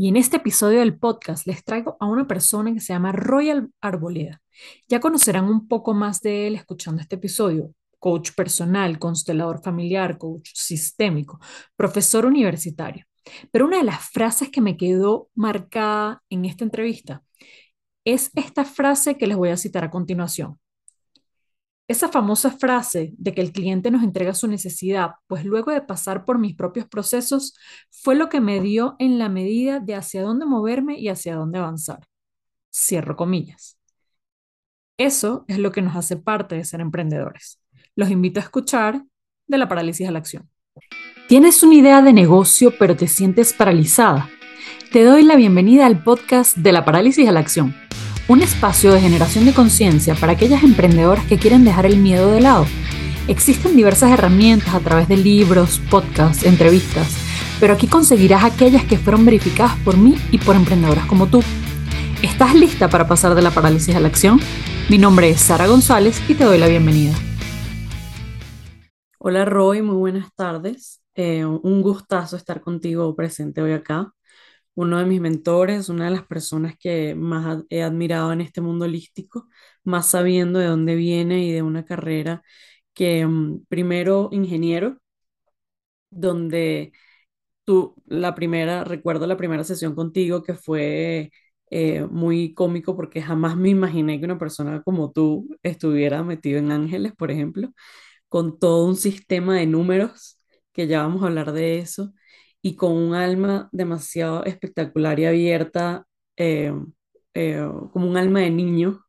Y en este episodio del podcast les traigo a una persona que se llama Royal Arboleda. Ya conocerán un poco más de él escuchando este episodio. Coach personal, constelador familiar, coach sistémico, profesor universitario. Pero una de las frases que me quedó marcada en esta entrevista es esta frase que les voy a citar a continuación. Esa famosa frase de que el cliente nos entrega su necesidad, pues luego de pasar por mis propios procesos, fue lo que me dio en la medida de hacia dónde moverme y hacia dónde avanzar. Cierro comillas. Eso es lo que nos hace parte de ser emprendedores. Los invito a escuchar de la parálisis a la acción. ¿Tienes una idea de negocio pero te sientes paralizada? Te doy la bienvenida al podcast de la parálisis a la acción un espacio de generación de conciencia para aquellas emprendedoras que quieren dejar el miedo de lado. Existen diversas herramientas a través de libros, podcasts, entrevistas, pero aquí conseguirás aquellas que fueron verificadas por mí y por emprendedoras como tú. ¿Estás lista para pasar de la parálisis a la acción? Mi nombre es Sara González y te doy la bienvenida. Hola Roy, muy buenas tardes. Eh, un gustazo estar contigo presente hoy acá uno de mis mentores, una de las personas que más he admirado en este mundo holístico, más sabiendo de dónde viene y de una carrera que mm, primero ingeniero, donde tú, la primera, recuerdo la primera sesión contigo que fue eh, muy cómico porque jamás me imaginé que una persona como tú estuviera metido en Ángeles, por ejemplo, con todo un sistema de números, que ya vamos a hablar de eso y con un alma demasiado espectacular y abierta, eh, eh, como un alma de niño,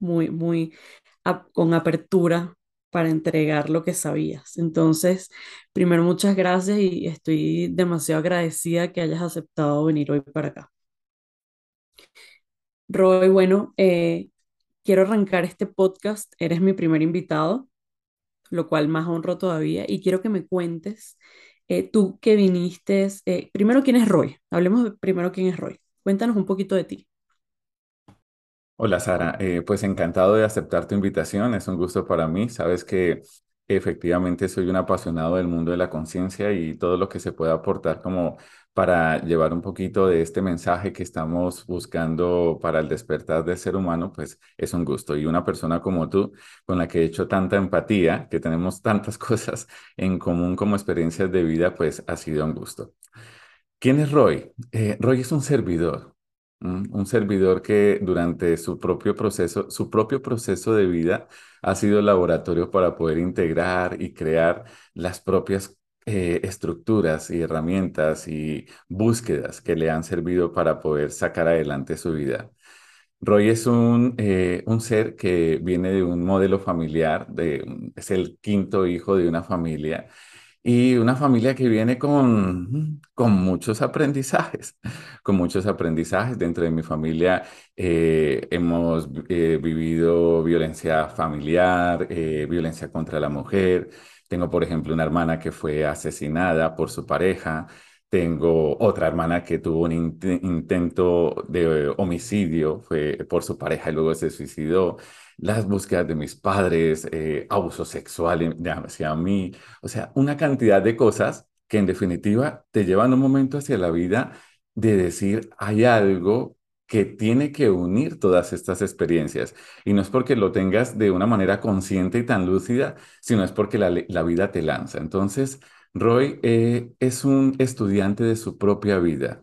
muy, muy con apertura para entregar lo que sabías. Entonces, primero, muchas gracias y estoy demasiado agradecida que hayas aceptado venir hoy para acá. Roy, bueno, eh, quiero arrancar este podcast. Eres mi primer invitado, lo cual más honro todavía, y quiero que me cuentes eh, tú que viniste, eh, primero, ¿quién es Roy? Hablemos primero quién es Roy. Cuéntanos un poquito de ti. Hola Sara, eh, pues encantado de aceptar tu invitación, es un gusto para mí. Sabes que efectivamente soy un apasionado del mundo de la conciencia y todo lo que se pueda aportar como para llevar un poquito de este mensaje que estamos buscando para el despertar del ser humano, pues es un gusto. Y una persona como tú, con la que he hecho tanta empatía, que tenemos tantas cosas en común como experiencias de vida, pues ha sido un gusto. ¿Quién es Roy? Eh, Roy es un servidor, un servidor que durante su propio proceso, su propio proceso de vida ha sido laboratorio para poder integrar y crear las propias eh, estructuras y herramientas y búsquedas que le han servido para poder sacar adelante su vida. Roy es un, eh, un ser que viene de un modelo familiar, de, es el quinto hijo de una familia y una familia que viene con, con muchos aprendizajes, con muchos aprendizajes. Dentro de mi familia eh, hemos vivido violencia familiar, violencia contra la mujer, tengo, por ejemplo, una hermana que fue asesinada por su pareja. Tengo otra hermana que tuvo un intento de homicidio fue por su pareja y luego se suicidó. Las búsquedas de mis padres, eh, abuso sexual hacia mí. O sea, una cantidad de cosas que en definitiva te llevan un momento hacia la vida de decir, hay algo que tiene que unir todas estas experiencias. Y no es porque lo tengas de una manera consciente y tan lúcida, sino es porque la, vida te lanza. Entonces, Roy eh, es un estudiante de su propia vida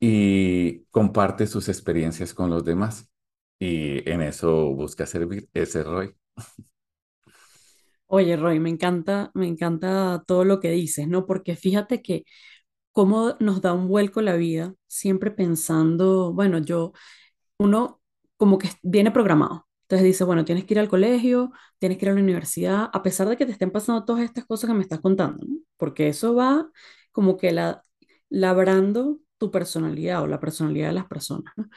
y comparte sus experiencias con los demás. Y en eso busca servir ese Roy. Oye, Roy, me encanta, me encanta todo lo que dices, ¿no? Porque fíjate que cómo nos da un vuelco la vida, siempre pensando, bueno, yo, uno como que viene programado. Entonces dice, bueno, tienes que ir al colegio, tienes que ir a la universidad, a pesar de que te estén pasando todas estas cosas que me estás contando, ¿no? Porque eso va como que la, labrando tu personalidad o la personalidad de las personas, ¿no?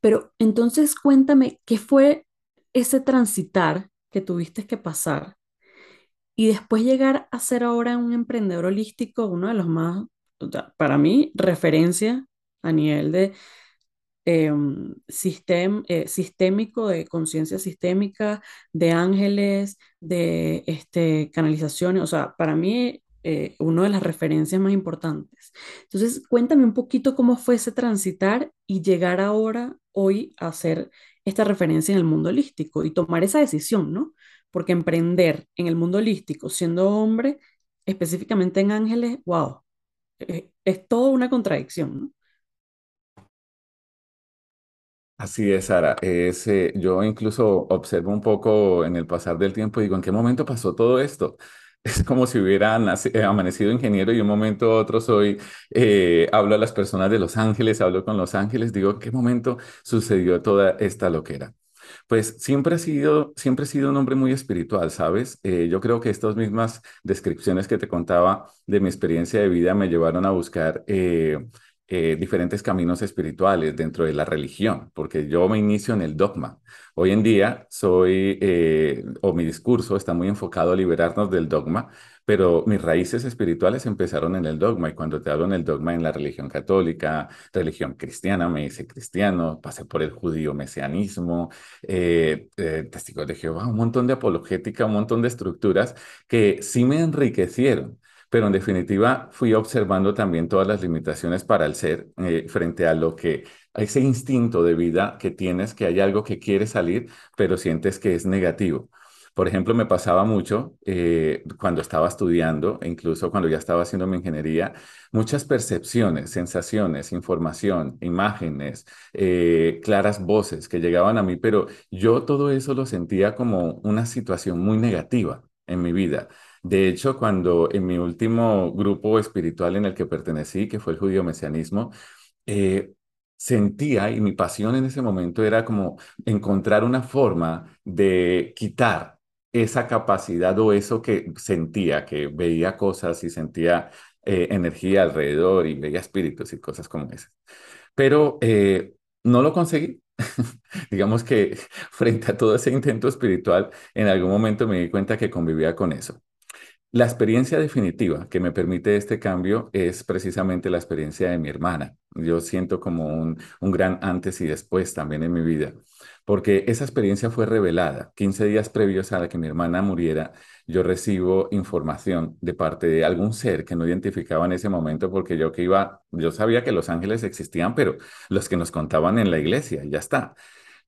Pero entonces cuéntame, ¿qué fue ese transitar que tuviste que pasar y después llegar a ser ahora un emprendedor holístico, uno de los más para mí, referencia a nivel de em, eh, sistémico, de conciencia sistémica, de ángeles, de este, canalizaciones. O sea, para mí, eh, una de las referencias más importantes. Entonces, cuéntame un poquito cómo fue ese transitar y llegar ahora, hoy, a hacer esta referencia en el mundo holístico y tomar esa decisión, ¿no? Porque emprender en el mundo holístico, siendo hombre, específicamente en ángeles, wow, es, es toda una contradicción, ¿no? Así es, Sara. Eh, yo incluso observo un poco en el pasar del tiempo y digo, ¿en qué momento pasó todo esto? Es como si hubiera eh, amanecido ingeniero y un momento a otro soy, eh, hablo a las personas de Los Ángeles, hablo con Los Ángeles, digo, ¿en qué momento sucedió toda esta loquera? Pues siempre he sido, siempre he sido un hombre muy espiritual, ¿sabes? Eh, yo creo que estas mismas descripciones que te contaba de mi experiencia de vida me llevaron a buscar eh, diferentes caminos espirituales dentro de la religión, porque yo me inicio en el dogma. Hoy en día soy, eh, o mi discurso está muy enfocado a liberarnos del dogma, pero mis raíces espirituales empezaron en el dogma y cuando te hablo en el dogma en la religión católica, religión cristiana, me hice cristiano, pasé por el judío mesianismo, eh, eh, testigos de Jehová, un montón de apologética, un montón de estructuras que sí me enriquecieron. Pero en definitiva fui observando también todas las limitaciones para el ser eh, frente a lo que, a ese instinto de vida que tienes, que hay algo que quiere salir, pero sientes que es negativo. Por ejemplo, me pasaba mucho eh, cuando estaba estudiando, incluso cuando ya estaba haciendo mi ingeniería, muchas percepciones, sensaciones, información, imágenes, eh, claras voces que llegaban a mí, pero yo todo eso lo sentía como una situación muy negativa en mi vida. De hecho, cuando en mi último grupo espiritual en el que pertenecí, que fue el judío mesianismo, eh, sentía y mi pasión en ese momento era como encontrar una forma de quitar esa capacidad o eso que sentía, que veía cosas y sentía eh, energía alrededor y veía espíritus y cosas como esas. Pero eh, no lo conseguí. Digamos que frente a todo ese intento espiritual, en algún momento me di cuenta que convivía con eso. La experiencia definitiva que me permite este cambio es precisamente la experiencia de mi hermana. Yo siento como un, gran antes y después también en mi vida, porque esa experiencia fue revelada. 15 días previos a la que mi hermana muriera, yo recibo información de parte de algún ser que no identificaba en ese momento, porque yo que iba, yo sabía que los ángeles existían, pero los que nos contaban en la iglesia, ya está.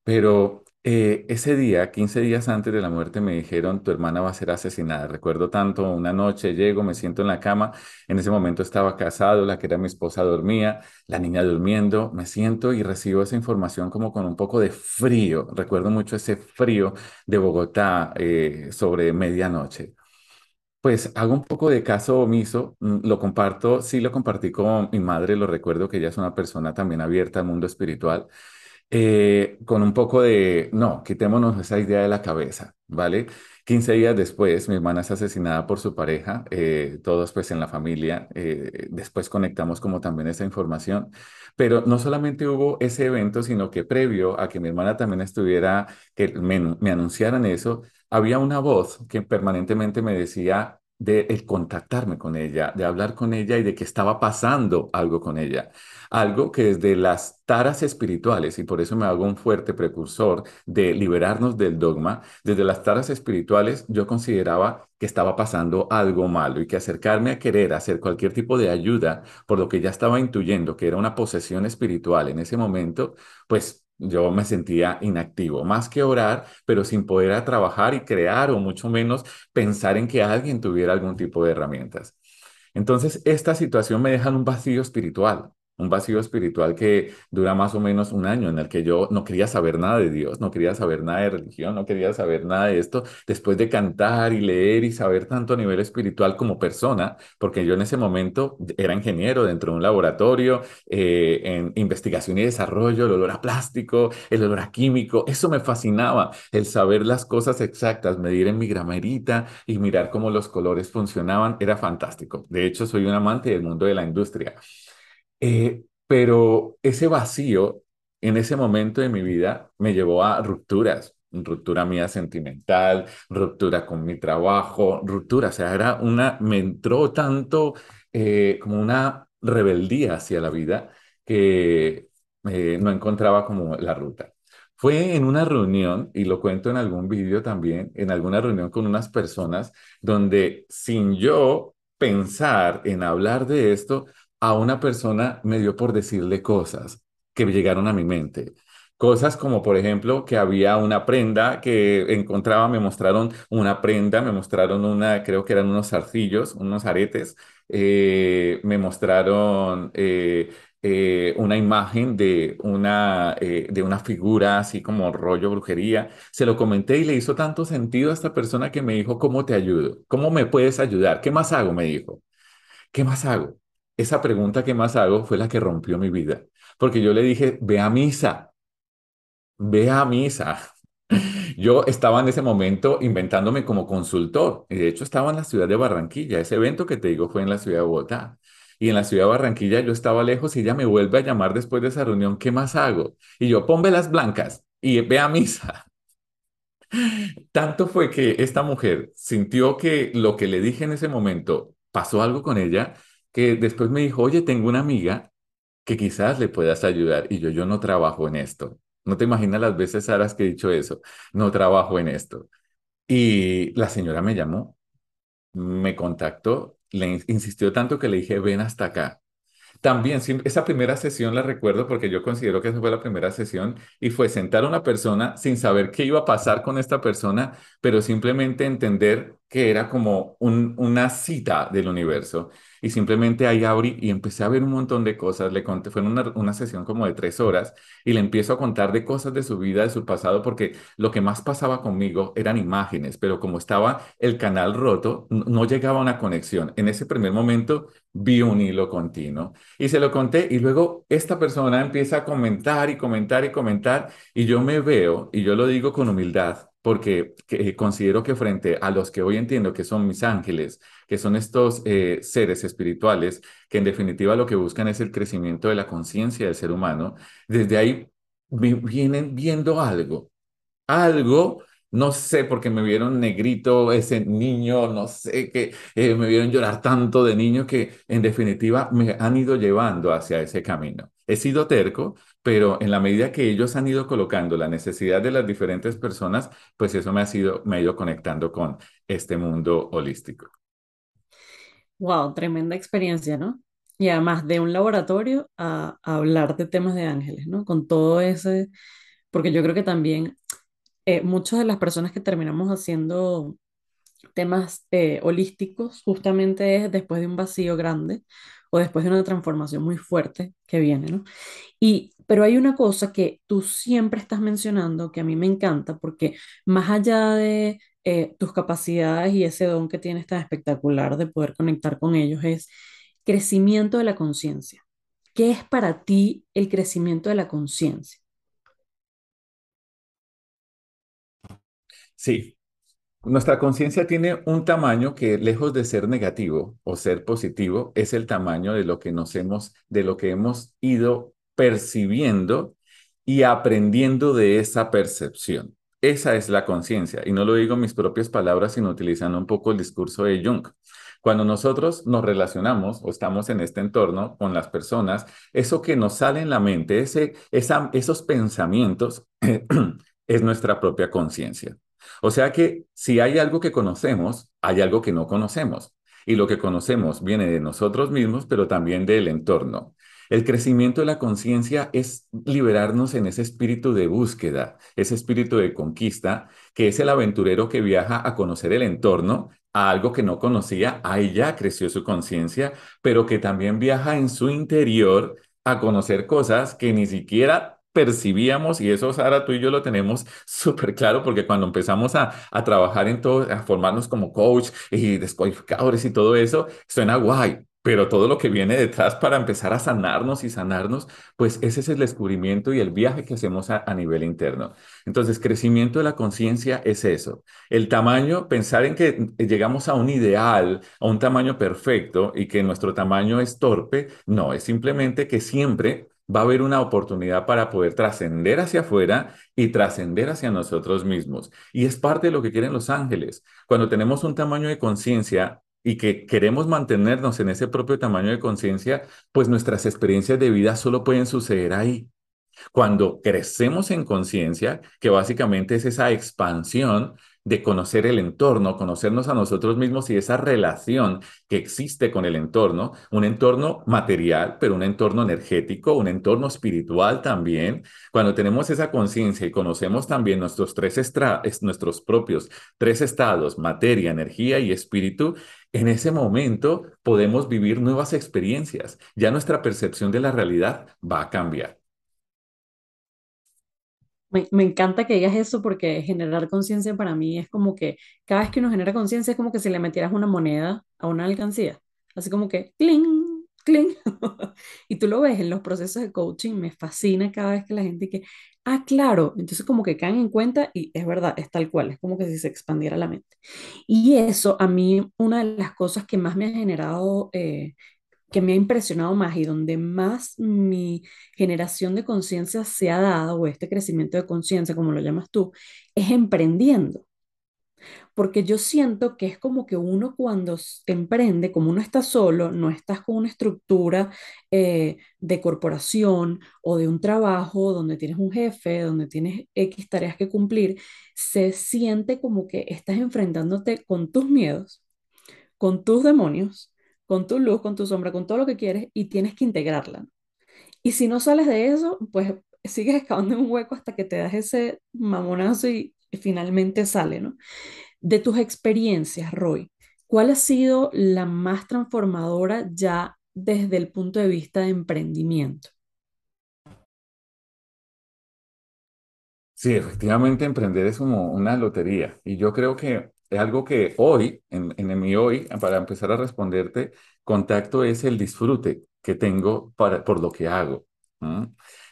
Pero eh, ese día, 15 días antes de la muerte, me dijeron, tu hermana va a ser asesinada. Recuerdo tanto, una noche llego, me siento en la cama, en ese momento estaba casado, la que era mi esposa dormía, la niña durmiendo, me siento y recibo esa información como con un poco de frío. Recuerdo mucho ese frío de Bogotá eh, sobre medianoche. Pues hago un poco de caso omiso, mm, lo comparto, sí lo compartí con mi madre, lo recuerdo que ella es una persona también abierta al mundo espiritual eh, con un poco de, no, quitémonos esa idea de la cabeza, ¿vale? 15 días después, mi hermana es asesinada por su pareja, eh, todos pues en la familia, eh, después conectamos como también esa información, pero no solamente hubo ese evento, sino que previo a que mi hermana también estuviera, que me, me anunciaran eso, había una voz que permanentemente me decía de el contactarme con ella, de hablar con ella y de que estaba pasando algo con ella. Algo que desde las taras espirituales, y por eso me hago un fuerte precursor de liberarnos del dogma, desde las taras espirituales yo consideraba que estaba pasando algo malo y que acercarme a querer hacer cualquier tipo de ayuda por lo que ya estaba intuyendo que era una posesión espiritual en ese momento, pues... Yo me sentía inactivo, más que orar, pero sin poder trabajar y crear o mucho menos pensar en que alguien tuviera algún tipo de herramientas. Entonces, esta situación me deja en un vacío espiritual, un vacío espiritual que dura más o menos un año, en el que yo no quería saber nada de Dios, no quería saber nada de religión, no quería saber nada de esto, después de cantar y leer y saber tanto a nivel espiritual como persona, porque yo en ese momento era ingeniero dentro de un laboratorio eh, en investigación y desarrollo, el olor a plástico, el olor a químico, eso me fascinaba, el saber las cosas exactas, medir en mi gramerita y mirar cómo los colores funcionaban, era fantástico. De hecho, soy un amante del mundo de la industria. Eh, pero ese vacío en ese momento de mi vida me llevó a rupturas, ruptura mía sentimental, ruptura con mi trabajo, ruptura, o sea, era una, me entró tanto eh, como una rebeldía hacia la vida que eh, no encontraba como la ruta. Fue en una reunión, y lo cuento en algún vídeo también, en alguna reunión con unas personas donde sin yo pensar en hablar de esto, a una persona me dio por decirle cosas que llegaron a mi mente. Cosas como, por ejemplo, que había una prenda que encontraba, me mostraron una prenda, me mostraron una, creo que eran unos zarcillos, unos aretes, eh, me mostraron eh, eh, una imagen de una, de una figura así como rollo brujería. Se lo comenté y le hizo tanto sentido a esta persona que me dijo, ¿cómo te ayudo? ¿Cómo me puedes ayudar? ¿Qué más hago? Me dijo. ¿Qué más hago? Esa pregunta, ¿qué más hago? fue la que rompió mi vida. Porque yo le dije, ve a misa, ve a misa. Yo estaba en ese momento inventándome como consultor. Y de hecho estaba en la ciudad de Barranquilla. Ese evento que te digo fue en la ciudad de Bogotá. Y en la ciudad de Barranquilla yo estaba lejos y ella me vuelve a llamar después de esa reunión. ¿Qué más hago? Y yo, ponme las blancas y ve a misa. Tanto fue que esta mujer sintió que lo que le dije en ese momento pasó algo con ella, que después me dijo, oye, tengo una amiga que quizás le puedas ayudar. Y yo, yo no trabajo en esto. No te imaginas las veces, Sara, que he dicho eso. No trabajo en esto. Y la señora me llamó, me contactó, le insistió tanto que le dije, ven hasta acá. También esa primera sesión la recuerdo porque yo considero que esa fue la primera sesión y fue sentar a una persona sin saber qué iba a pasar con esta persona, pero simplemente entender que era como una cita del universo. Y simplemente ahí abrí y empecé a ver un montón de cosas. Le conté, fue una, una sesión como de tres horas y le empiezo a contar de cosas de su vida, de su pasado, porque lo que más pasaba conmigo eran imágenes, pero como estaba el canal roto, no llegaba una conexión. En ese primer momento vi un hilo continuo y se lo conté y luego esta persona empieza a comentar y comentar y comentar y yo me veo y yo lo digo con humildad porque eh, considero que frente a los que hoy entiendo que son mis ángeles, que son estos eh, seres espirituales, que en definitiva lo que buscan es el crecimiento de la conciencia del ser humano, desde ahí vienen viendo algo, algo no sé, porque me vieron negrito, ese niño, no sé, que eh, me vieron llorar tanto de niño que en definitiva me han ido llevando hacia ese camino. He sido terco, pero en la medida que ellos han ido colocando la necesidad de las diferentes personas, pues eso me ha, sido, me ha ido conectando con este mundo holístico. Wow, tremenda experiencia, ¿no? Y además de un laboratorio a, hablar de temas de ángeles, ¿no? Con todo ese, porque yo creo que también eh, muchas de las personas que terminamos haciendo temas eh, holísticos justamente es después de un vacío grande o después de una transformación muy fuerte que viene, ¿no? Y, pero hay una cosa que tú siempre estás mencionando que a mí me encanta porque más allá de eh, tus capacidades y ese don que tienes tan espectacular de poder conectar con ellos es crecimiento de la conciencia. ¿Qué es para ti el crecimiento de la conciencia? Sí, nuestra conciencia tiene un tamaño que lejos de ser negativo o ser positivo, es el tamaño de lo que nos hemos, de lo que hemos ido percibiendo y aprendiendo de esa percepción. Esa es la conciencia. Y no lo digo en mis propias palabras, sino utilizando un poco el discurso de Jung. Cuando nosotros nos relacionamos o estamos en este entorno con las personas, eso que nos sale en la mente, ese, esos pensamientos, es nuestra propia conciencia. O sea que si hay algo que conocemos, hay algo que no conocemos. Y lo que conocemos viene de nosotros mismos, pero también del entorno. El crecimiento de la conciencia es liberarnos en ese espíritu de búsqueda, ese espíritu de conquista, que es el aventurero que viaja a conocer el entorno, a algo que no conocía, ahí ya creció su conciencia, pero que también viaja en su interior a conocer cosas que ni siquiera percibíamos, y eso, Sara, tú y yo lo tenemos súper claro, porque cuando empezamos a, a, trabajar en todo, a formarnos como coach y descodificadores y todo eso, suena guay, pero todo lo que viene detrás para empezar a sanarnos y sanarnos, pues ese es el descubrimiento y el viaje que hacemos a, a nivel interno. Entonces, crecimiento de la conciencia es eso. El tamaño, pensar en que llegamos a un ideal, a un tamaño perfecto y que nuestro tamaño es torpe, no, es simplemente que siempre va a haber una oportunidad para poder trascender hacia afuera y trascender hacia nosotros mismos. Y es parte de lo que quieren los ángeles. Cuando tenemos un tamaño de conciencia y que queremos mantenernos en ese propio tamaño de conciencia, pues nuestras experiencias de vida solo pueden suceder ahí. Cuando crecemos en conciencia, que básicamente es esa expansión, de conocer el entorno, conocernos a nosotros mismos y esa relación que existe con el entorno, un entorno material, pero un entorno energético, un entorno espiritual también. Cuando tenemos esa conciencia y conocemos también nuestros tres nuestros propios tres estados, materia, energía y espíritu, en ese momento podemos vivir nuevas experiencias. Ya nuestra percepción de la realidad va a cambiar. Me, me, encanta que digas eso porque generar conciencia para mí es como que cada vez que uno genera conciencia es como que si le metieras una moneda a una alcancía. Así como que, ¡cling! ¡cling! y tú lo ves en los procesos de coaching, me fascina cada vez que la gente que, ah, claro, entonces como que caen en cuenta y es verdad, es tal cual, es como que si se expandiera la mente. Y eso a mí, una de las cosas que más me ha generado eh, que me ha impresionado más y donde más mi generación de conciencia se ha dado, o este crecimiento de conciencia, como lo llamas tú, es emprendiendo. Porque yo siento que es como que uno cuando emprende, como uno está solo, no estás con una estructura eh, de corporación o de un trabajo donde tienes un jefe, donde tienes X tareas que cumplir, se siente como que estás enfrentándote con tus miedos, con tus demonios con tu luz, con tu sombra, con todo lo que quieres y tienes que integrarla. Y si no sales de eso, pues sigues excavando un hueco hasta que te das ese mamonazo y, finalmente sale, ¿no? De tus experiencias, Roy, ¿cuál ha sido la más transformadora ya desde el punto de vista de emprendimiento? Sí, efectivamente, emprender es como una lotería. Y yo creo que es algo que hoy, en, en mi hoy, para empezar a responderte, contacto es el disfrute que tengo para, por lo que hago.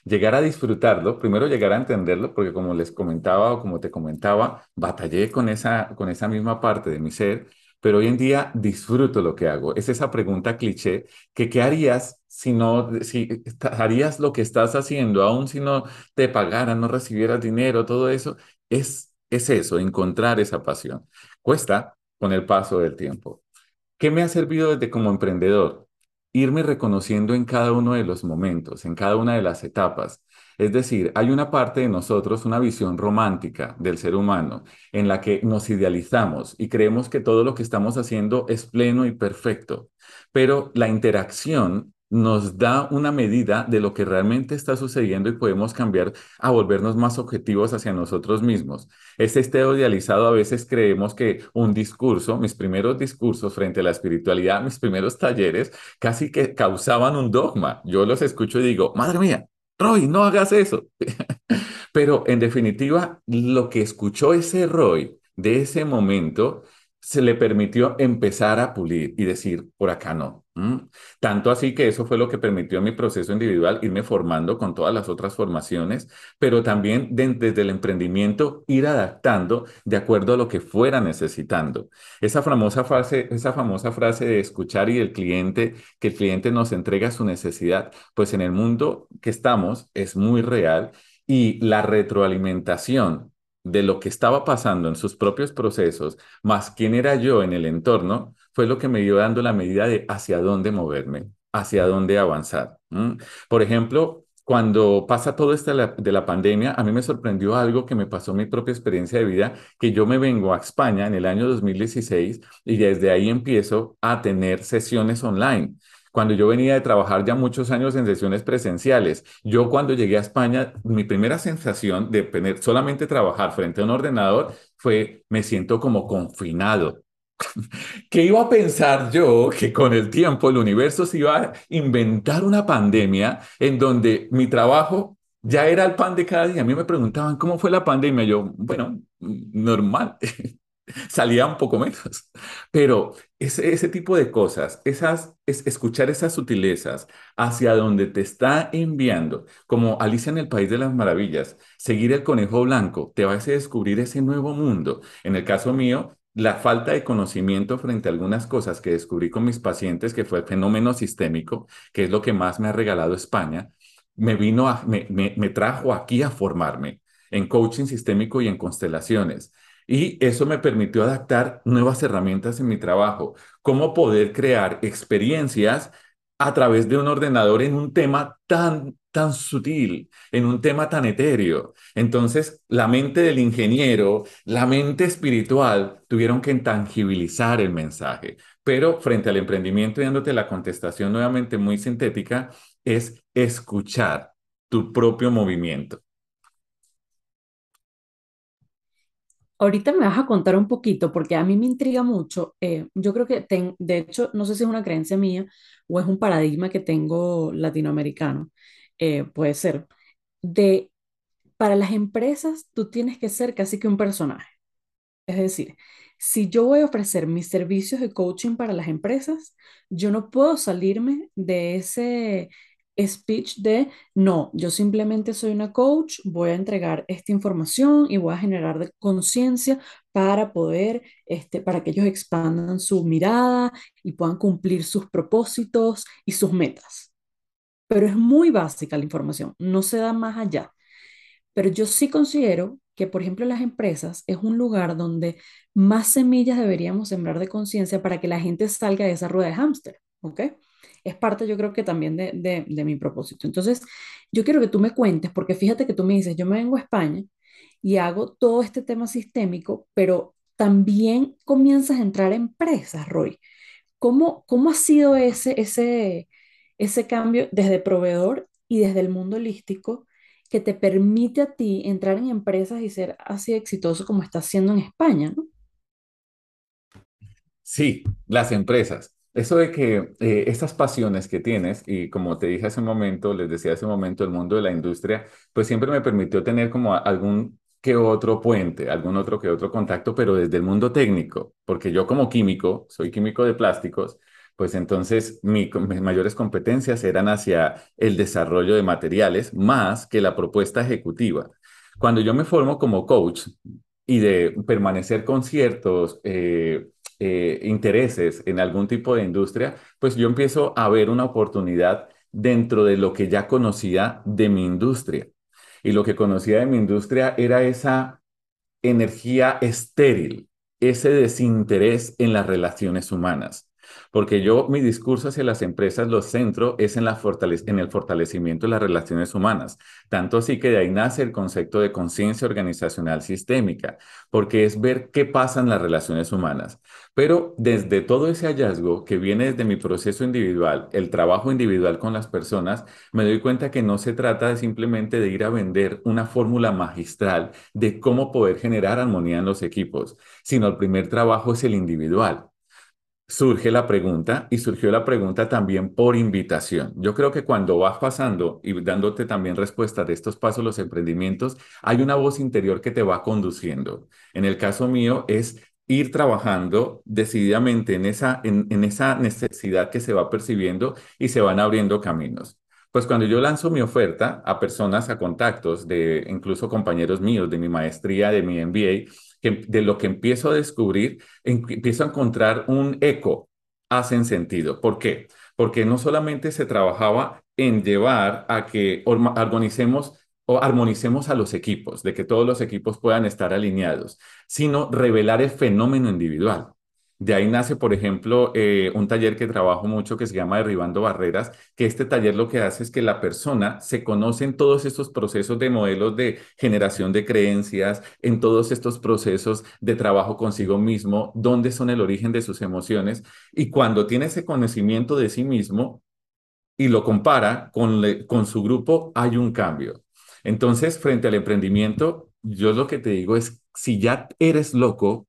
Llegar a disfrutarlo, primero llegar a entenderlo, porque como les comentaba o como te comentaba, batallé con esa, con esa misma parte de mi ser, pero hoy en día disfruto lo que hago. Es esa pregunta cliché que ¿qué harías si no, si harías lo que estás haciendo, aún si no te pagaran, no recibieras dinero, todo eso? Es es eso, encontrar esa pasión. Cuesta con el paso del tiempo. ¿Qué me ha servido desde como emprendedor? Irme reconociendo en cada uno de los momentos, en cada una de las etapas. Es decir, hay una parte de nosotros, una visión romántica del ser humano, en la que nos idealizamos y creemos que todo lo que estamos haciendo es pleno y perfecto. Pero la interacción nos da una medida de lo que realmente está sucediendo y podemos cambiar a volvernos más objetivos hacia nosotros mismos. Este idealizado a veces creemos que un discurso, mis primeros discursos frente a la espiritualidad, mis primeros talleres, casi que causaban un dogma. Yo los escucho y digo, madre mía, Roy, no hagas eso. Pero en definitiva, lo que escuchó ese Roy de ese momento se le permitió empezar a pulir y decir, por acá no. Tanto así que eso fue lo que permitió mi proceso individual irme formando con todas las otras formaciones, pero también desde el emprendimiento ir adaptando de acuerdo a lo que fuera necesitando. Esa famosa frase, esa famosa frase de escuchar y el cliente, que el cliente nos entrega su necesidad, pues en el mundo que estamos es muy real y la retroalimentación de lo que estaba pasando en sus propios procesos, más quién era yo en el entorno, fue lo que me dio dando la medida de hacia dónde moverme, hacia dónde avanzar. Por ejemplo, cuando pasa todo esto de la, pandemia, a mí me sorprendió algo que me pasó mi propia experiencia de vida, que yo me vengo a España en el año 2016 y desde ahí empiezo a tener sesiones online cuando yo venía de trabajar ya muchos años en sesiones presenciales. Yo cuando llegué a España, mi primera sensación de tener, solamente trabajar frente a un ordenador fue, me siento como confinado. ¿Qué iba a pensar yo que con el tiempo el universo se iba a inventar una pandemia en donde mi trabajo ya era el pan de cada día? A mí me preguntaban, ¿cómo fue la pandemia? Yo, bueno, normal. salía un poco menos. Pero ese, ese tipo de cosas, esas, es escuchar esas sutilezas hacia donde te está enviando, como Alicia en el País de las Maravillas, seguir el conejo blanco, te va a descubrir ese nuevo mundo. En el caso mío, la falta de conocimiento frente a algunas cosas que descubrí con mis pacientes, que fue el fenómeno sistémico, que es lo que más me ha regalado España, me vino a, me, me, me trajo aquí a formarme en coaching sistémico y en constelaciones. Y eso me permitió adaptar nuevas herramientas en mi trabajo, cómo poder crear experiencias a través de un ordenador en un tema tan, tan sutil, en un tema tan etéreo. Entonces, la mente del ingeniero, la mente espiritual, tuvieron que intangibilizar el mensaje. Pero frente al emprendimiento, dándote la contestación nuevamente muy sintética, es escuchar tu propio movimiento. Ahorita me vas a contar un poquito, porque a mí me intriga mucho. eh, yo creo que, ten- de hecho, no sé si es una creencia mía o es un paradigma que tengo latinoamericano, eh, puede ser, de para las empresas tú tienes que ser casi que un personaje. Es decir, si yo voy a ofrecer mis servicios de coaching para las empresas, yo no puedo salirme de ese speech de, no, yo simplemente soy una coach, voy a entregar esta información y voy a generar conciencia para poder, este, para que ellos expandan su mirada y puedan cumplir sus propósitos y sus metas. Pero es muy básica la información, no se da más allá. Pero yo sí considero que, por ejemplo, las empresas es un lugar donde más semillas deberíamos sembrar de conciencia para que la gente salga de esa rueda de hámster, ¿ok? Es parte, yo creo que también de, de, de mi propósito. Entonces, yo quiero que tú me cuentes, porque fíjate que tú me dices, yo me vengo a España y hago todo este tema sistémico, pero también comienzas a entrar a empresas, Roy. ¿Cómo, cómo ha sido ese, ese, ese cambio desde proveedor y desde el mundo holístico que te permite a ti entrar en empresas y ser así exitoso como estás haciendo en España. Sí, las empresas. Eso de que eh, estas pasiones que tienes, y como te dije hace un momento, les decía hace un momento, el mundo de la industria, pues siempre me permitió tener como algún que otro puente, algún otro que otro contacto, pero desde el mundo técnico, porque yo como químico, soy químico de plásticos, pues entonces mi- mis mayores competencias eran hacia el desarrollo de materiales más que la propuesta ejecutiva. Cuando yo me formo como coach y de permanecer con ciertos... eh, eh, intereses en algún tipo de industria, pues yo empiezo a ver una oportunidad dentro de lo que ya conocía de mi industria. Y lo que conocía de mi industria era esa energía estéril, ese desinterés en las relaciones humanas. Porque yo mi discurso hacia las empresas lo centro es en, la fortale- en el fortalecimiento de las relaciones humanas. Tanto así que de ahí nace el concepto de conciencia organizacional sistémica, porque es ver qué pasa en las relaciones humanas. Pero desde todo ese hallazgo que viene desde mi proceso individual, el trabajo individual con las personas, me doy cuenta que no se trata de simplemente de ir a vender una fórmula magistral de cómo poder generar armonía en los equipos, sino el primer trabajo es el individual. Surge la pregunta y surgió la pregunta también por invitación. Yo creo que cuando vas pasando y dándote también respuesta de estos pasos, los emprendimientos, hay una voz interior que te va conduciendo. En el caso mío es ir trabajando decididamente en esa, en, en esa necesidad que se va percibiendo y se van abriendo caminos. Pues cuando yo lanzo mi oferta a personas, a contactos de incluso compañeros míos de mi maestría, de mi MBA, que de lo que empiezo a descubrir, empiezo a encontrar un eco, hacen sentido. ¿Por qué? Porque no solamente se trabajaba en llevar a que armonicemos o armonicemos a los equipos, de que todos los equipos puedan estar alineados, sino revelar el fenómeno individual. De ahí nace, por ejemplo, eh, un taller que trabajo mucho que se llama Derribando Barreras, que este taller lo que hace es que la persona se conoce en todos estos procesos de modelos de generación de creencias, en todos estos procesos de trabajo consigo mismo, dónde son el origen de sus emociones, y cuando tiene ese conocimiento de sí mismo y lo compara con, le- con su grupo, hay un cambio. Entonces, frente al emprendimiento, yo lo que te digo es, si ya eres loco,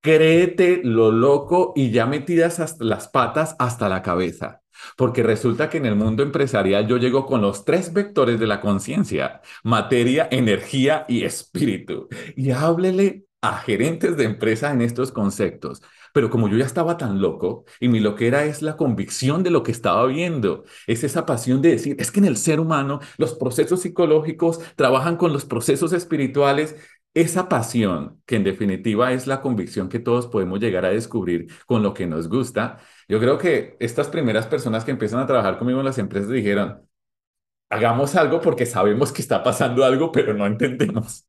Créete lo loco y ya metidas las patas hasta la cabeza. Porque resulta que en el mundo empresarial yo llego con los tres vectores de la conciencia, materia, energía y espíritu. Y háblele a gerentes de empresas en estos conceptos. Pero como yo ya estaba tan loco y mi loquera es la convicción de lo que estaba viendo, es esa pasión de decir, es que en el ser humano los procesos psicológicos trabajan con los procesos espirituales esa pasión, que en definitiva es la convicción que todos podemos llegar a descubrir con lo que nos gusta, yo creo que estas primeras personas que empiezan a trabajar conmigo en las empresas dijeron, hagamos algo porque sabemos que está pasando algo, pero no entendemos.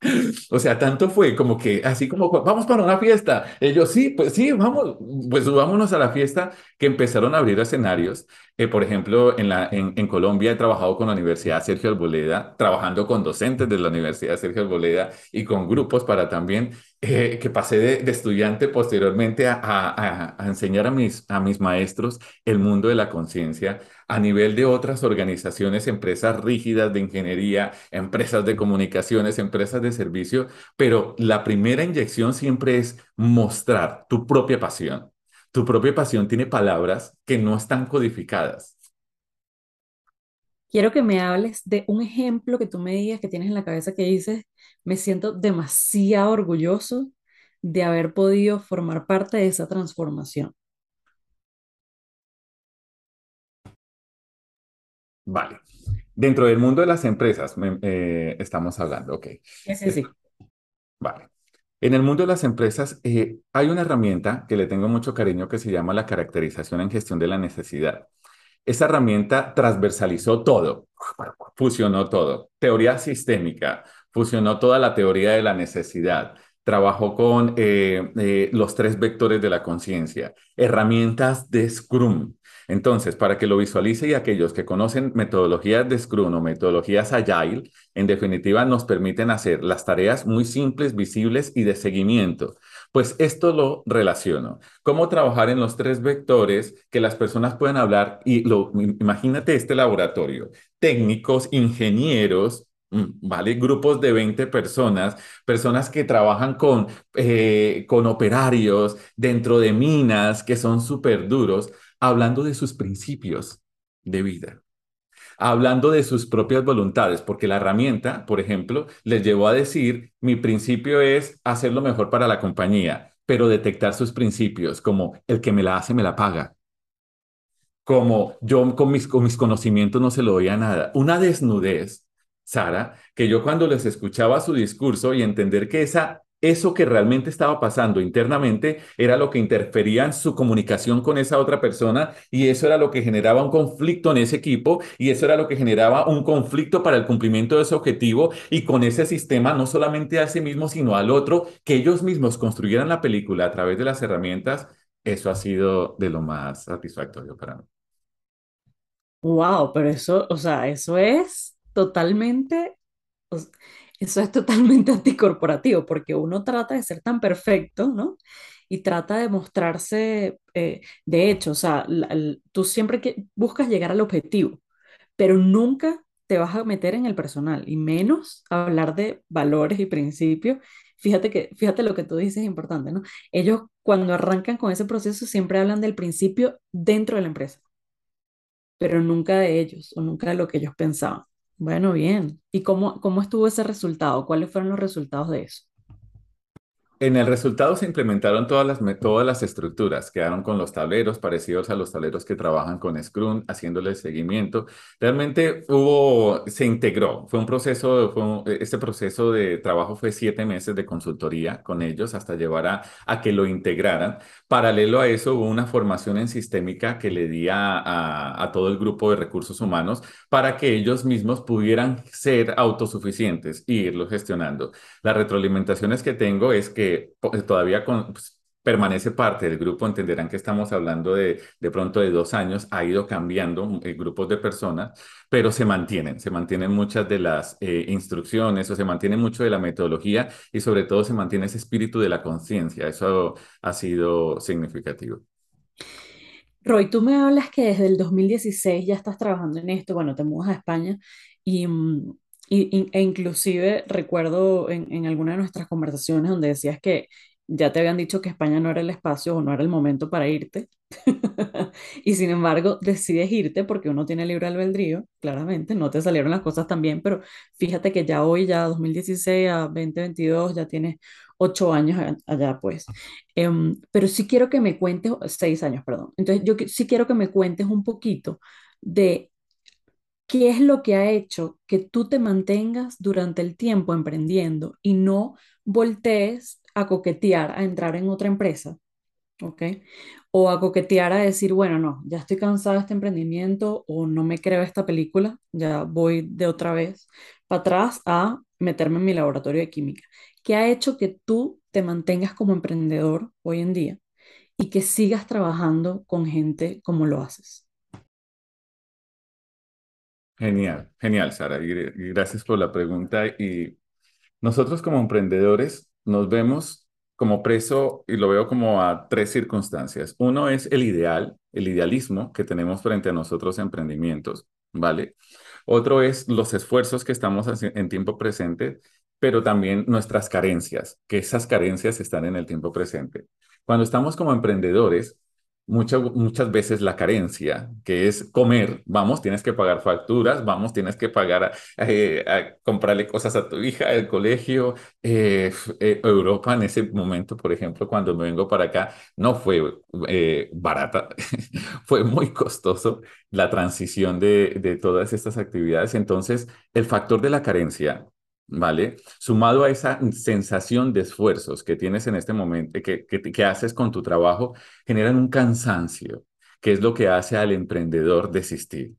O sea, tanto fue como que, así como, vamos para una fiesta. Ellos, sí, pues sí, vamos, pues vámonos a la fiesta, que empezaron a abrir escenarios. Eh, por ejemplo, en, la, en, en Colombia he trabajado con la Universidad Sergio Arboleda, trabajando con docentes de la Universidad Sergio Arboleda y con grupos para también eh, que pasé de, estudiante posteriormente a, enseñar a mis maestros el mundo de la conciencia a nivel de otras organizaciones, empresas rígidas de ingeniería, empresas de comunicaciones, empresas de servicio, pero la primera inyección siempre es mostrar tu propia pasión. Tu propia pasión tiene palabras que no están codificadas. Quiero que me hables de un ejemplo que tú me digas que tienes en la cabeza que dices, me siento demasiado orgulloso de haber podido formar parte de esa transformación. Vale. Dentro del mundo de las empresas me- eh, estamos hablando, ok. Ese sí. Vale. En el mundo de las empresas eh, hay una herramienta que le tengo mucho cariño que se llama la caracterización en gestión de la necesidad. Esa herramienta transversalizó todo, fusionó todo. Teoría sistémica, fusionó toda la teoría de la necesidad. Trabajó con eh, eh, los tres vectores de la conciencia, herramientas de Scrum. Entonces, para que lo visualice y aquellos que conocen metodologías de Scrum o metodologías Agile, en definitiva nos permiten hacer las tareas muy simples, visibles y de seguimiento. Pues esto lo relaciono. Cómo trabajar en los tres vectores que las personas puedan hablar y lo, imagínate este laboratorio, técnicos, ingenieros, mm, ¿vale? Grupos de 20 personas, personas que trabajan con, eh, con operarios dentro de minas que son súper duros, hablando de sus principios de vida hablando de sus propias voluntades, porque la herramienta, por ejemplo, les llevó a decir, mi principio es hacer lo mejor para la compañía, pero detectar sus principios, como el que me la hace, me la paga, como yo con mis, con mis conocimientos no se lo doy a nada. Una desnudez, Sara, que yo cuando les escuchaba su discurso y entender que esa eso que realmente estaba pasando internamente era lo que interfería en su comunicación con esa otra persona y eso era lo que generaba un conflicto en ese equipo y eso era lo que generaba un conflicto para el cumplimiento de ese objetivo y con ese sistema no solamente a sí mismo sino al otro, que ellos mismos construyeran la película a través de las herramientas, eso ha sido de lo más satisfactorio para mí. Wow, pero eso, o sea, eso es totalmente, eso es totalmente anticorporativo, porque uno trata de ser tan perfecto, ¿no? Y trata de mostrarse, eh, de hecho, o sea, la- el- tú siempre que buscas llegar al objetivo, pero nunca te vas a meter en el personal, y menos hablar de valores y principios. Fíjate que, fíjate lo que tú dices es importante, ¿no? Ellos cuando arrancan con ese proceso siempre hablan del principio dentro de la empresa pero nunca de ellos o nunca de lo que ellos pensaban. Bueno, bien. ¿Y cómo, cómo estuvo ese resultado? ¿Cuáles fueron los resultados de eso? En el resultado se implementaron todas las, todas las estructuras, quedaron con los tableros parecidos a los tableros que trabajan con Scrum, haciéndole seguimiento. Realmente hubo, se integró, fue un proceso, fue un- este proceso de trabajo fue siete meses de consultoría con ellos hasta llevar a, a que lo integraran. Paralelo a eso hubo una formación en sistémica que le di a, a a todo el grupo de recursos humanos para que ellos mismos pudieran ser autosuficientes y irlo gestionando. Las retroalimentaciones que tengo es que po- todavía con- pues, permanece parte del grupo, entenderán que estamos hablando de de pronto de dos años, ha ido cambiando eh, grupos de personas, pero se mantienen, se mantienen muchas de las eh, instrucciones o se mantiene mucho de la metodología y sobre todo se mantiene ese espíritu de la conciencia. Eso ha sido significativo. Roy, tú me hablas que desde el 2016 ya estás trabajando en esto, bueno, te mudas a España y, mm, e inclusive recuerdo en, en alguna de nuestras conversaciones donde decías que ya te habían dicho que España no era el espacio o no era el momento para irte y sin embargo decides irte porque uno tiene libre albedrío, claramente, no te salieron las cosas tan bien, pero fíjate que ya hoy, ya 2016 a 2022, ya tienes ocho años allá, pues. Em, pero sí quiero que me cuentes, seis años, perdón. Entonces, yo sí quiero que me cuentes un poquito de qué es lo que ha hecho que tú te mantengas durante el tiempo emprendiendo y no voltees a coquetear a entrar en otra empresa, ¿ok? O a coquetear a decir, bueno, no, ya estoy cansada de este emprendimiento o no me creo esta película, ya voy de otra vez para atrás a meterme en mi laboratorio de química. ¿Qué ha hecho que tú te mantengas como emprendedor hoy en día y que sigas trabajando con gente como lo haces? Genial, genial, Sara. Y, gracias por la pregunta. Y nosotros como emprendedores nos vemos como preso y lo veo como a tres circunstancias. Uno es el ideal, el idealismo que tenemos frente a nosotros emprendimientos, ¿vale? Otro es los esfuerzos que estamos haciendo en tiempo presente, pero también nuestras carencias, que esas carencias están en el tiempo presente. Cuando estamos como emprendedores, muchas, muchas veces la carencia, que es comer, vamos, tienes que pagar facturas, vamos, tienes que pagar, a comprarle cosas a tu hija, el colegio, eh, eh, Europa en ese momento, por ejemplo, cuando me vengo para acá, no fue eh, barata, fue muy costoso la transición de, de todas estas actividades. Entonces, el factor de la carencia ¿vale? Sumado a esa sensación de esfuerzos que tienes en este momento, que, que, haces con tu trabajo, generan un cansancio, que es lo que hace al emprendedor desistir.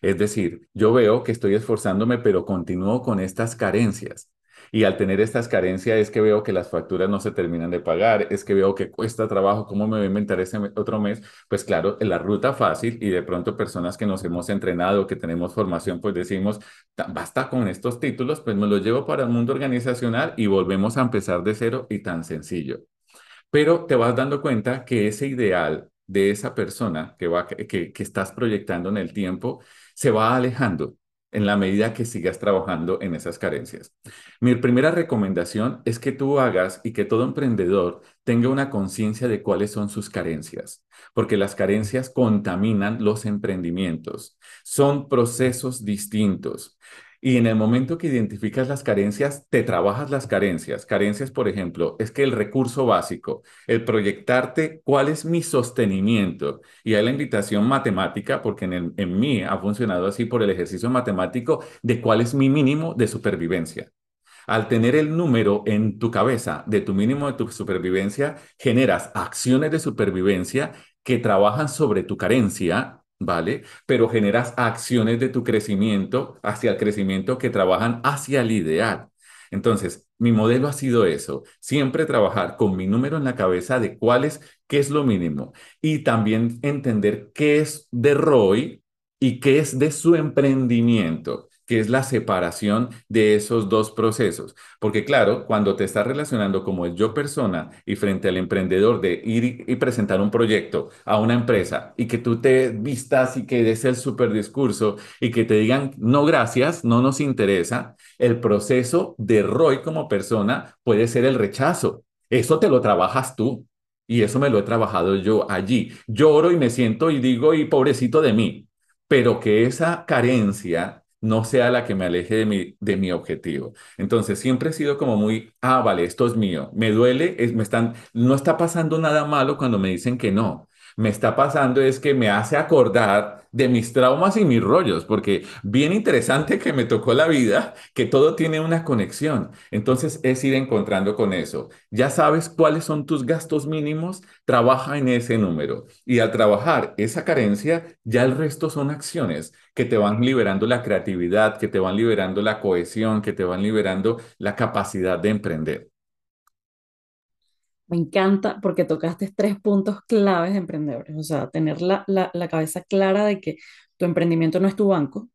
Es decir, yo veo que estoy esforzándome, pero continúo con estas carencias. Y al tener estas carencias es que veo que las facturas no se terminan de pagar, es que veo que cuesta trabajo, ¿cómo me voy a inventar ese otro mes? Pues claro, la ruta fácil y de pronto personas que nos hemos entrenado, que tenemos formación, pues decimos, basta con estos títulos, pues me los llevo para el mundo organizacional y volvemos a empezar de cero y tan sencillo. Pero te vas dando cuenta que ese ideal de esa persona que, va, que, que estás proyectando en el tiempo se va alejando en la medida que sigas trabajando en esas carencias. Mi primera recomendación es que tú hagas y que todo emprendedor tenga una conciencia de cuáles son sus carencias, porque las carencias contaminan los emprendimientos. Son procesos distintos. Y en el momento que identificas las carencias, te trabajas las carencias. Carencias, por ejemplo, es que el recurso básico, el proyectarte cuál es mi sostenimiento. Y hay la invitación matemática, porque en, en mí ha funcionado así por el ejercicio matemático de cuál es mi mínimo de supervivencia. Al tener el número en tu cabeza de tu mínimo de tu supervivencia, generas acciones de supervivencia que trabajan sobre tu carencia ¿vale? Pero generas acciones de tu crecimiento hacia el crecimiento que trabajan hacia el ideal. Entonces, mi modelo ha sido eso, siempre trabajar con mi número en la cabeza de cuál es, qué es lo mínimo y también entender qué es de Roy y qué es de su emprendimiento que es la separación de esos dos procesos. Porque claro, cuando te estás relacionando como el yo persona y frente al emprendedor de ir y presentar un proyecto a una empresa y que tú te vistas y que des el super discurso y que te digan, no, gracias, no nos interesa, el proceso de Roy como persona puede ser el rechazo. Eso te lo trabajas tú. Y eso me lo he trabajado yo allí. Lloro y me siento y digo, y pobrecito de mí. Pero que esa carencia no sea la que me aleje de mi, de mi objetivo. Entonces, siempre he sido como muy, ah, vale, esto es mío. Me duele, me están, no está pasando nada malo cuando me dicen que no. Me está pasando es que me hace acordar de mis traumas y mis rollos, porque bien interesante que me tocó la vida, que todo tiene una conexión. Entonces es ir encontrando con eso. Ya sabes cuáles son tus gastos mínimos, trabaja en ese número. Y al trabajar esa carencia, ya el resto son acciones que te van liberando la creatividad, que te van liberando la cohesión, que te van liberando la capacidad de emprender. Me encanta porque tocaste tres puntos claves de emprendedores. O sea, tener la, la, la cabeza clara de que tu emprendimiento no es tu banco,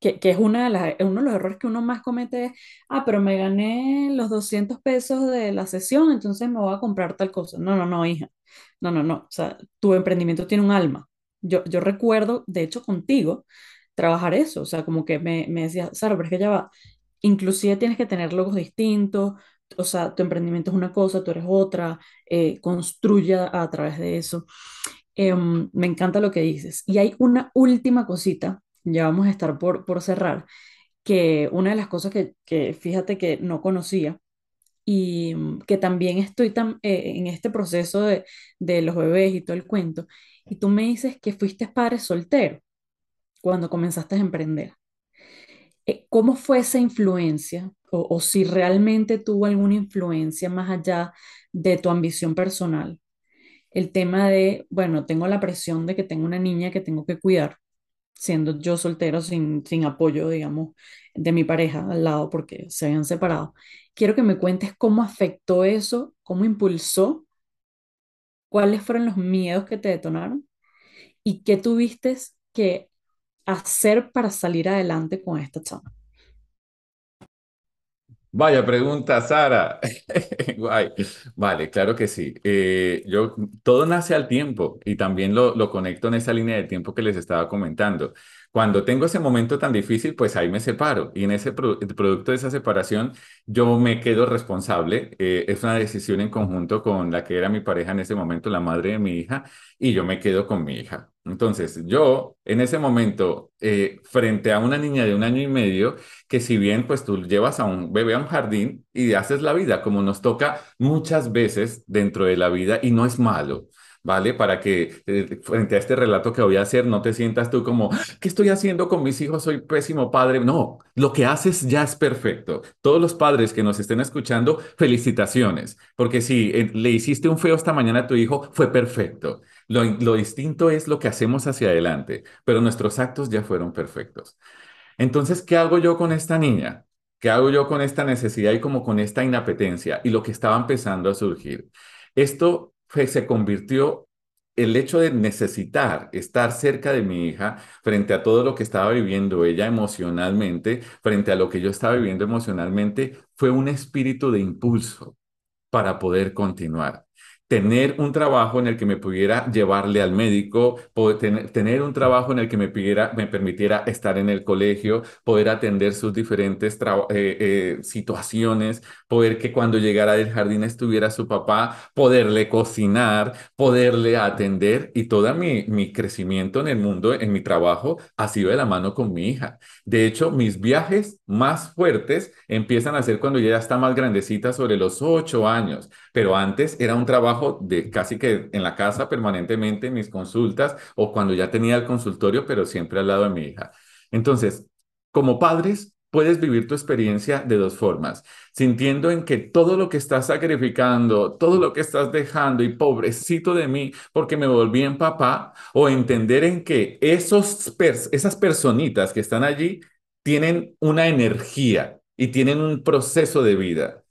que, que, es una de las, uno de los errores que uno más comete es, ah, pero me gané los 200 pesos de la sesión, entonces me voy a comprar tal cosa. No, no, no, hija. No, no, no. O sea, tu emprendimiento tiene un alma. Yo, yo recuerdo, de hecho, contigo, trabajar eso. O sea, como que me, me decía, Sara, pero es que ya va. Inclusive tienes que tener logos distintos, o sea, tu emprendimiento es una cosa, tú eres otra, eh, construya a través de eso. Eh, me encanta lo que dices. Y hay una última cosita, ya vamos a estar por, por cerrar, que una de las cosas que, que fíjate que no conocía y mm, que también estoy tan, eh, en este proceso de, de los bebés y todo el cuento, y tú me dices que fuiste padre soltero cuando comenzaste a emprender. Eh, ¿Cómo fue esa influencia? O, si realmente tuvo alguna influencia más allá de tu ambición personal. El tema de, bueno, tengo la presión de que tengo una niña que tengo que cuidar siendo yo soltero sin, sin apoyo, digamos, de mi pareja al lado porque se habían separado. Quiero que me cuentes cómo afectó eso, cómo impulsó, cuáles fueron los miedos que te detonaron y qué tuviste que hacer para salir adelante con esta chama. Vaya pregunta, Sara. Guay. Vale, claro que sí. Eh, yo, todo nace al tiempo y también lo, lo conecto en esa línea de tiempo que les estaba comentando. Cuando tengo ese momento tan difícil, pues ahí me separo y en ese producto de esa separación yo me quedo responsable. Eh, es una decisión en conjunto con la que era mi pareja en ese momento, la madre de mi hija, y yo me quedo con mi hija. Entonces, yo en ese momento, eh, frente a una niña de un año y medio, que si bien pues tú llevas a un bebé a un jardín y haces la vida, como nos toca muchas veces dentro de la vida, y no es malo. ¿Vale? Para que eh, frente a este relato que voy a hacer no te sientas tú como, ¿qué estoy haciendo con mis hijos? Soy pésimo padre. No, lo que haces ya es perfecto. Todos los padres que nos estén escuchando, felicitaciones, porque si eh, le hiciste un feo esta mañana a tu hijo, fue perfecto. Lo, lo distinto es lo que hacemos hacia adelante, pero nuestros actos ya fueron perfectos. Entonces, ¿qué hago yo con esta niña? ¿Qué hago yo con esta necesidad y como con esta inapetencia y lo que estaba empezando a surgir? Esto se convirtió el hecho de necesitar estar cerca de mi hija frente a todo lo que estaba viviendo ella emocionalmente, frente a lo que yo estaba viviendo emocionalmente, fue un espíritu de impulso para poder continuar. Tener un trabajo en el que me pudiera llevarle al médico, tener, un trabajo en el que me, pudiera, me permitiera estar en el colegio, poder atender sus diferentes eh, eh, situaciones, poder que cuando llegara del jardín estuviera su papá, poderle cocinar, poderle atender y todo mi, mi crecimiento en el mundo, en mi trabajo, ha sido de la mano con mi hija. De hecho, mis viajes más fuertes empiezan a ser cuando ella está más grandecita, sobre los ocho años, pero antes era un trabajo de casi que en la casa permanentemente, en mis consultas o cuando ya tenía el consultorio, pero siempre al lado de mi hija. Entonces, como padres, puedes vivir tu experiencia de dos formas, sintiendo en que todo lo que estás sacrificando, todo lo que estás dejando y pobrecito de mí porque me volví en papá, o entender en que esos esas personitas que están allí tienen una energía y tienen un proceso de vida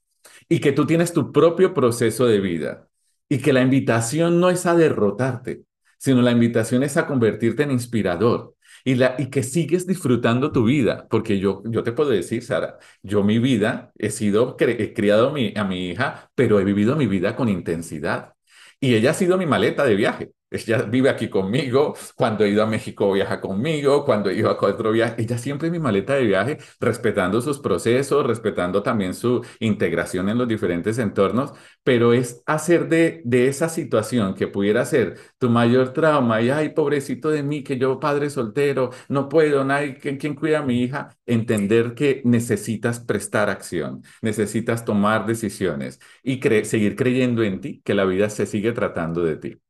y que tú tienes tu propio proceso de vida y que la invitación no es a derrotarte, sino la invitación es a convertirte en inspirador y, la, y que sigues disfrutando tu vida, porque yo, yo te puedo decir, Sara, yo mi vida he sido, he criado mi, a mi hija, pero he vivido mi vida con intensidad. Y ella ha sido mi maleta de viaje. Ella vive aquí conmigo, cuando he ido a México viaja conmigo, cuando he ido a otro viaje, ella siempre es mi maleta de viaje, respetando sus procesos, respetando también su integración en los diferentes entornos, pero es hacer de, de esa situación que pudiera ser tu mayor trauma y, ay, pobrecito de mí, que yo padre soltero, no puedo, nadie, ¿quién, quién cuida a mi hija? Entender que necesitas prestar acción, necesitas tomar decisiones y seguir creyendo en ti, que la vida se sigue tratando de ti.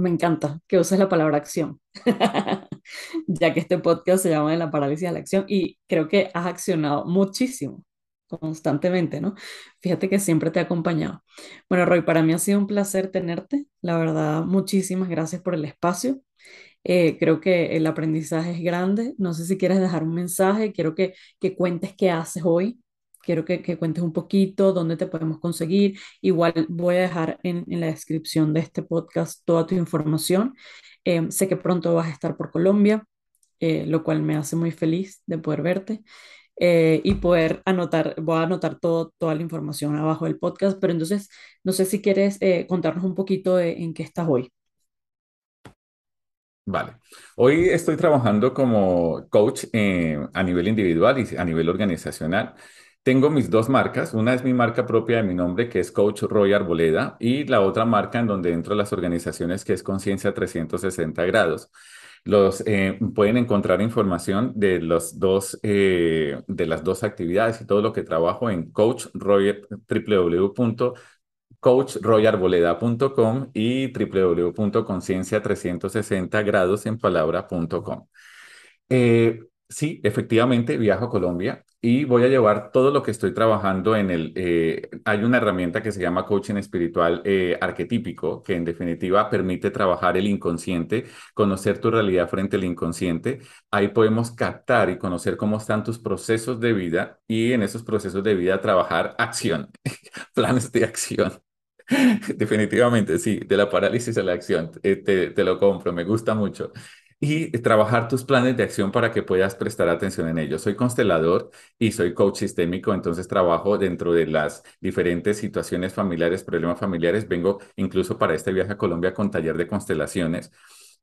Me encanta que uses la palabra acción, ya que este podcast se llama de la parálisis de la acción y creo que has accionado muchísimo, constantemente, ¿no? Fíjate que siempre te he acompañado. Bueno, Roy, para mí ha sido un placer tenerte, la verdad, muchísimas gracias por el espacio. Eh, creo que el aprendizaje es grande. No sé si quieres dejar un mensaje, quiero que, que cuentes qué haces hoy quiero que, que, cuentes un poquito dónde te podemos conseguir. Igual voy a dejar en, en la descripción de este podcast toda tu información. Eh, sé que pronto vas a estar por Colombia, eh, lo cual me hace muy feliz de poder verte. Eh, y poder anotar, voy a anotar todo, toda la información abajo del podcast, pero entonces no sé si quieres contarnos un poquito de, en qué estás hoy. Vale. Hoy estoy trabajando como coach a nivel individual y a nivel organizacional. Tengo mis dos marcas. Una es mi marca propia de mi nombre, que es Coach Roy Arboleda, y la otra marca en donde entro a las organizaciones, que es Conciencia 360 grados. Los, eh, pueden encontrar información de, los dos, eh, de las dos actividades y todo lo que trabajo en Coach www.coachroyarboleda.com y www.conciencia360 grados en palabra.com. Eh, Sí, efectivamente, viajo a Colombia y voy a llevar todo lo que estoy trabajando en el... eh, hay una herramienta que se llama coaching espiritual eh, arquetípico, que en definitiva permite trabajar el inconsciente, conocer tu realidad frente al inconsciente. Ahí podemos captar y conocer cómo están tus procesos de vida y en esos procesos de vida trabajar acción, planes de acción. Definitivamente, sí, de la parálisis a la acción. Eh, te, te lo compro, me gusta mucho. Y trabajar tus planes de acción para que puedas prestar atención en ellos. Soy constelador y soy coach sistémico, entonces trabajo dentro de las diferentes situaciones familiares, problemas familiares. Vengo incluso para este viaje a Colombia con taller de constelaciones.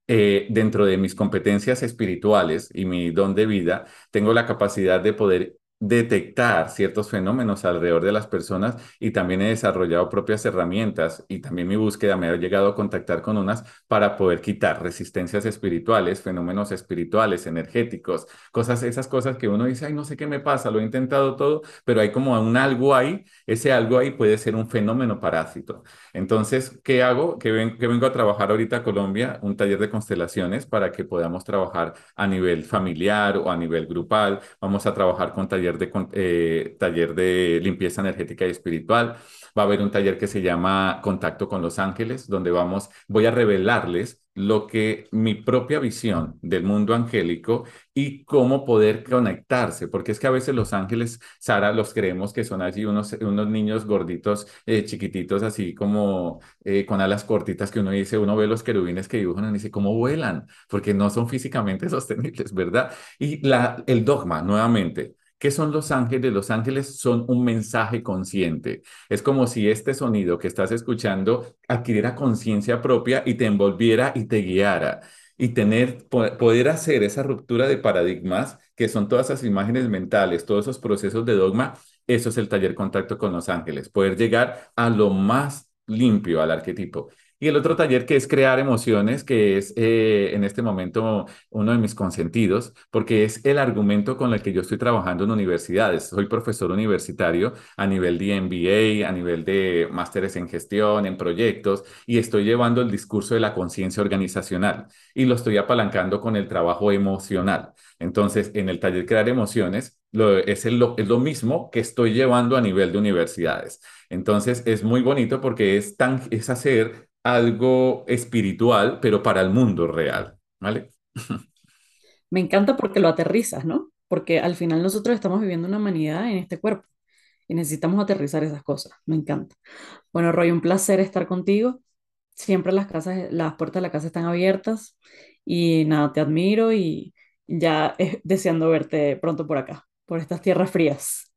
Eh, dentro de mis competencias espirituales y mi don de vida, tengo la capacidad de poder detectar ciertos fenómenos alrededor de las personas y también he desarrollado propias herramientas y también mi búsqueda me ha llegado a contactar con unas para poder quitar resistencias espirituales, fenómenos espirituales, energéticos, cosas, esas cosas que uno dice, ay, no sé qué me pasa, lo he intentado todo, pero hay como un algo ahí, ese algo ahí puede ser un fenómeno parásito. Entonces, ¿qué hago? Que, ven, que vengo a trabajar ahorita a Colombia, un taller de constelaciones para que podamos trabajar a nivel familiar o a nivel grupal. Vamos a trabajar con talleres taller de, eh, taller de limpieza energética y espiritual. Va a haber un taller que se llama Contacto con los Ángeles, donde vamos, voy a revelarles lo que mi propia visión del mundo angélico y cómo poder conectarse, porque es que a veces los ángeles, Sara, los creemos que son allí unos, unos niños gorditos, eh, chiquititos, así como eh, con alas cortitas que uno dice, uno ve los querubines que dibujan y dice, ¿cómo vuelan? Porque no son físicamente sostenibles, ¿verdad? Y el dogma, nuevamente, ¿Qué son los ángeles? Los ángeles son un mensaje consciente. Es como si este sonido que estás escuchando adquiriera conciencia propia y te envolviera y te guiara. Y tener, poder hacer esa ruptura de paradigmas, que son todas esas imágenes mentales, todos esos procesos de dogma, eso es el taller Contacto con los Ángeles. Poder llegar a lo más limpio, al arquetipo. Y el otro taller que es crear emociones, que es eh, en este momento uno de mis consentidos, porque es el argumento con el que yo estoy trabajando en universidades. Soy profesor universitario a nivel de MBA, a nivel de másteres en gestión, en proyectos, y estoy llevando el discurso de la conciencia organizacional y lo estoy apalancando con el trabajo emocional. Entonces, en el taller Crear Emociones, lo, es, lo, es lo mismo que estoy llevando a nivel de universidades. Entonces, es muy bonito porque es, tan, es hacer algo espiritual, pero para el mundo real, ¿vale? Me encanta porque lo aterrizas, ¿no? Porque al final nosotros estamos viviendo una humanidad en este cuerpo y necesitamos aterrizar esas cosas. Me encanta. Bueno, Roy, un placer estar contigo. Siempre las casas, las puertas de la casa están abiertas y nada, te admiro y ya deseando verte pronto por acá, por estas tierras frías.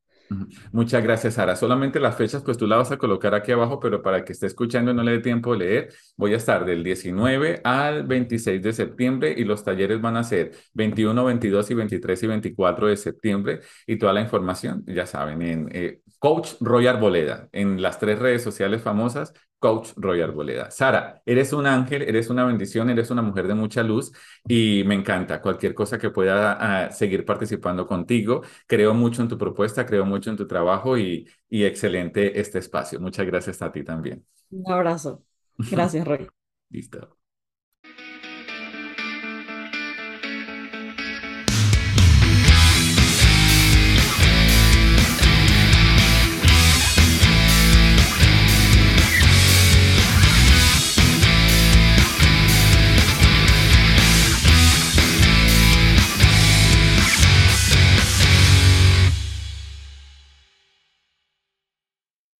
Muchas gracias, Sara. Solamente las fechas, pues tú las vas a colocar aquí abajo, pero para que esté escuchando y no le dé tiempo de leer, voy a estar del 19 al 26 de septiembre y los talleres van a ser 21, 22 y 23 y 24 de septiembre y toda la información, ya saben, en eh, Coach Roy Arboleda, en las tres redes sociales famosas, Coach Roy Arboleda. Sara, eres un ángel, eres una bendición, eres una mujer de mucha luz y me encanta cualquier cosa que pueda uh, seguir participando contigo. Creo mucho en tu propuesta, creo mucho en tu trabajo y, y excelente este espacio. Muchas gracias a ti también. Un abrazo. Gracias, Roy. Listo.